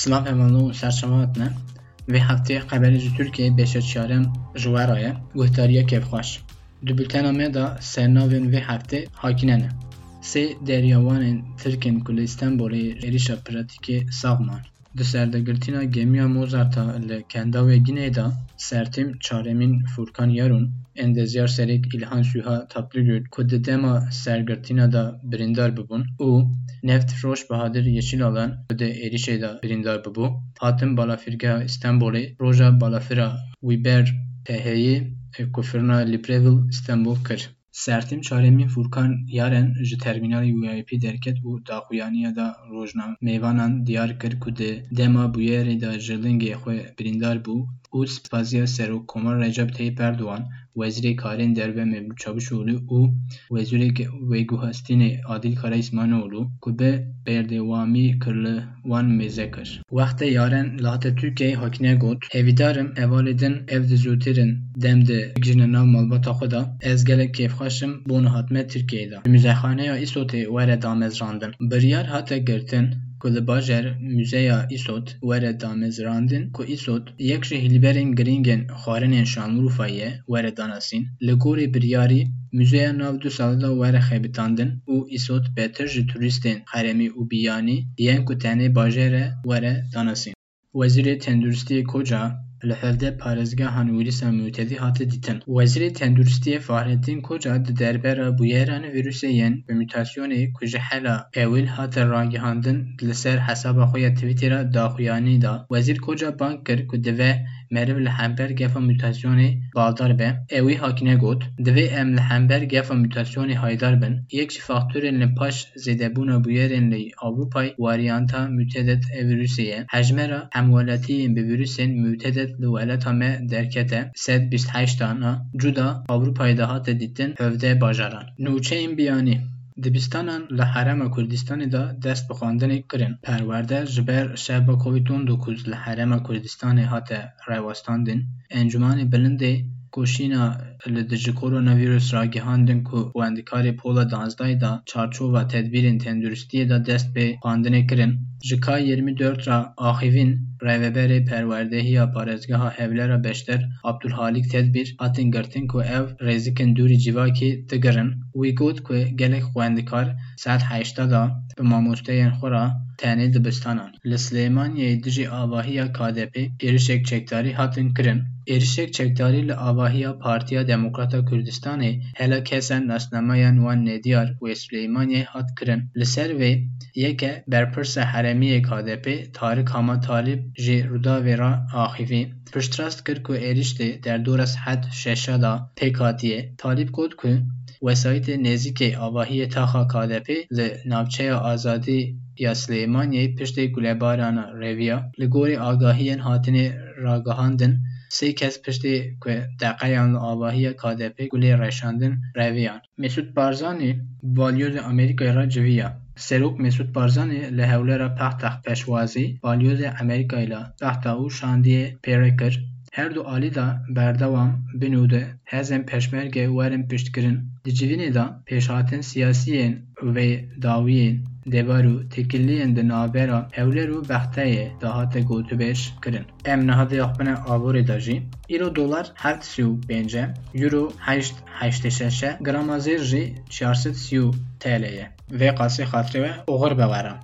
Slav evalu serçevatine vê hefteyê xeberê ji Tirkiyeyê bêşeçiyarên ji we re ye guhdariya kêfxweş. Di bultena me de sernavên vê heftê hakîne ne. Sê deryawanên Tirkên ku li Stenbolê êrişa pratikê sax man. Di serdegirtina gemiya Mozarta li Kendawê Ginê de sertêm çaremîn Furkan Yarûn endezyar serek İlhan Süha Tapligül ku di dema sergirtina da birîndar bibûn û Neft Roj Bahadir Yeşilalan ku di êrişê de birîndar bibû hatin balafirgeha roja balafira wî ber PHYê ku firna Libreville Stenbol kir. Sertêm çaremîn Furkan Yaren ji termînalê VIP derket û daxuyaniya da rojnamêvanan diyar kir ku di dema bûyerê de ji lingê xwe birîndar bû û spasiya Serokkomar Recep Tayyip Erdogan Wezîrê Karên Derve Mevlût Çavuşoğlu û Wezîrê Wêguhestînê Adil Kara İsmaîloğlu ku bi berdewamî kir li wan mêze kir. Wextê Yaren li hata Tirkiyeyê hakine got, Hêvîdarim evalê din ev di zûtîrin dem de bigîjîne nav malbata de ez gelek kêfxweş im bû nihatme Tirkiyeyê de. Li Mûzexaneya Îsotê were damezrandin. Biryar hate girtin گل باجر موزیا ایسوت وره دامز راندن که ایسوت یک شه هلیبرین گرینگن خارن انشان روفایه وره داناسین لگوری بریاری موزیا ناو دو سالدا وره خیبتاندن او ایسوت بیتر جی توریستین خرمی و بیانی دیان که تنه باجره وره داناسین وزیر تندرستی کجا li hevdê parêzgehan wîrîsa mûtedî hate dîtin. Wezîrê Tenduristiyê Fahrettin Koca di derbera bûyeran vîrusê yên bi mutasyonê ku ji hela ewil hate ragihandin li ser hesaba xwe ya da, Wezîr Koca bang kir ku meriv li hember gefa mutasyonê baldar be, ew wî hakine got, divê em li hember gefa mutasyonê haydar bin, yek ji faktorên li paş zêdebûna bûyerên li Ewropayê waryanta mutedet e vîrusê ye, hejmera hemwelatiyên bi vîrusên mutedet li welata me derkete. Sed bîst heştana cuda Ewropayê de hate dîtin hevdê bajaran. Nûçeyên biyanî دبستانان له حرم کوردستان دا دست په خواندنې کړن پرورده زبر شبا کووید 19 له حرم کوردستان هاته راوستاندن انجمن بلند کوشینا له د کورونا وایرس راګهاندن کو واندکار پولا دانزدای دا چارچو و تدبیر تندرستی دا دست به خواندنې کړن Ji ka 24 ra axivîn rêveberê perwerdehiya parêzgeha Hevlêra Beşter Abdulhalik Tedbîr hatin girtin ku ev rêzikên dûrî civakê digirin. Wî got ku gelek xwendekar saet heşta da bi mamosteyên xwe re tenê dibistanan. Li Silêmaniyê dijî avahiya KDP êrişek çekdarî hatin kirin. Êrişek çekdarî li avahiya Partiya Demokrata Kurdistanê hela kesên nasnameyan wan nêdiyar wê Silêmaniyê hat kirin. Li ser vê yeke berpirsa herêmiyê KDP Tarik Hama Talîb ji Rûdawê re axivî piştrast kir ku êriştê derdora sihet şeşa da pêk hatiye. Talîb got ku wesayîtê KDP li navçeya Azadî ya Silêmaniyê piştî gulebarana Rêviya li gorî agahiyên hatinê ragihandin sê kes ku deqeyan avahiya KDP gulê reşandin Rêviyan. Mesûd Barzanî balyozê Amerîkayê civiya. Serok Mesûd Barzanî li hewlêra Pextex Pêşwazî balyozê Amerîkayê li Pexta û Şandiyê pêre. Her du alî de berdewam bin û di hezên Pêşmerge werin piştkirin. Di civînê de pêşhatin siyasî yên wê dawiyên devar û tekiliyên di navbera Hewlêr û Bexteyê de hate gotûbêj kirin. Em nihadê axbina aborê de jî îro dolar heft sî û pênc e, euro heşt heştê e, grama zêr jî çar sed sî û TL ye. Vê qasê xatirê we oxir be were.